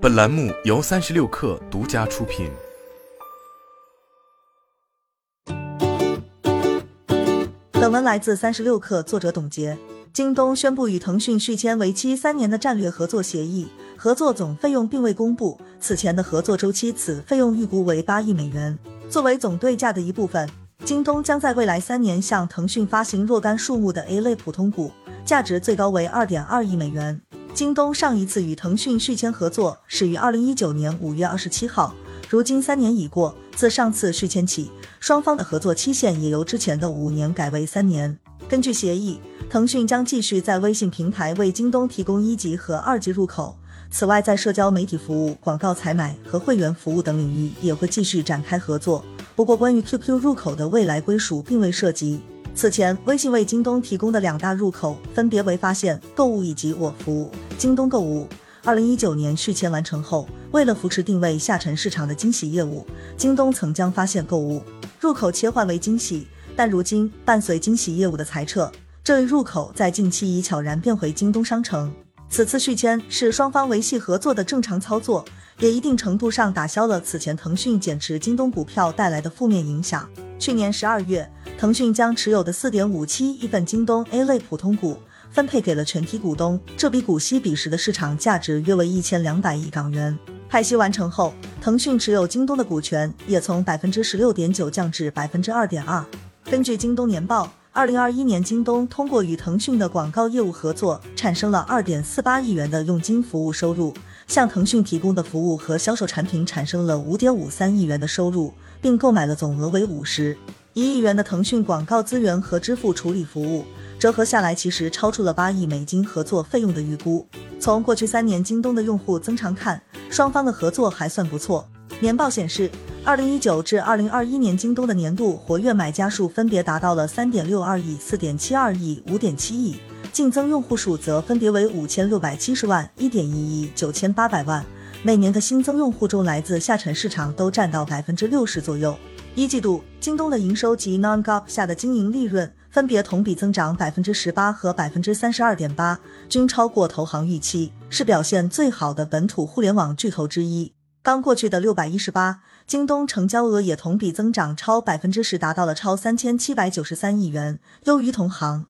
本栏目由三十六氪独家出品。本文来自三十六氪，作者董洁。京东宣布与腾讯续签为期三年的战略合作协议，合作总费用并未公布。此前的合作周期，此费用预估为八亿美元。作为总对价的一部分，京东将在未来三年向腾讯发行若干数目的 A 类普通股，价值最高为二点二亿美元。京东上一次与腾讯续签合作是于二零一九年五月二十七号，如今三年已过，自上次续签起，双方的合作期限也由之前的五年改为三年。根据协议，腾讯将继续在微信平台为京东提供一级和二级入口，此外，在社交媒体服务、广告采买和会员服务等领域也会继续展开合作。不过，关于 QQ 入口的未来归属并未涉及。此前，微信为京东提供的两大入口分别为发现、购物以及我服务。京东购物，二零一九年续签完成后，为了扶持定位下沉市场的惊喜业务，京东曾将发现购物入口切换为惊喜，但如今伴随惊喜业务的裁撤，这一入口在近期已悄然变回京东商城。此次续签是双方维系合作的正常操作。也一定程度上打消了此前腾讯减持京东股票带来的负面影响。去年十二月，腾讯将持有的四点五七亿份京东 A 类普通股分配给了全体股东，这笔股息彼时的市场价值约为一千两百亿港元。派息完成后，腾讯持有京东的股权也从百分之十六点九降至百分之二点二。根据京东年报，二零二一年京东通过与腾讯的广告业务合作，产生了二点四八亿元的佣金服务收入。向腾讯提供的服务和销售产品产生了五点五三亿元的收入，并购买了总额为五十一亿元的腾讯广告资源和支付处理服务，折合下来其实超出了八亿美金合作费用的预估。从过去三年京东的用户增长看，双方的合作还算不错。年报显示，二零一九至二零二一年京东的年度活跃买家数分别达到了三点六二亿、四点七二亿、五点七亿。净增用户数则分别为五千六百七十万、一点一亿、九千八百万。每年的新增用户中，来自下沉市场都占到百分之六十左右。一季度，京东的营收及 Non-GAAP 下的经营利润分别同比增长百分之十八和百分之三十二点八，均超过投行预期，是表现最好的本土互联网巨头之一。刚过去的六百一十八，京东成交额也同比增长超百分之十，达到了超三千七百九十三亿元，优于同行。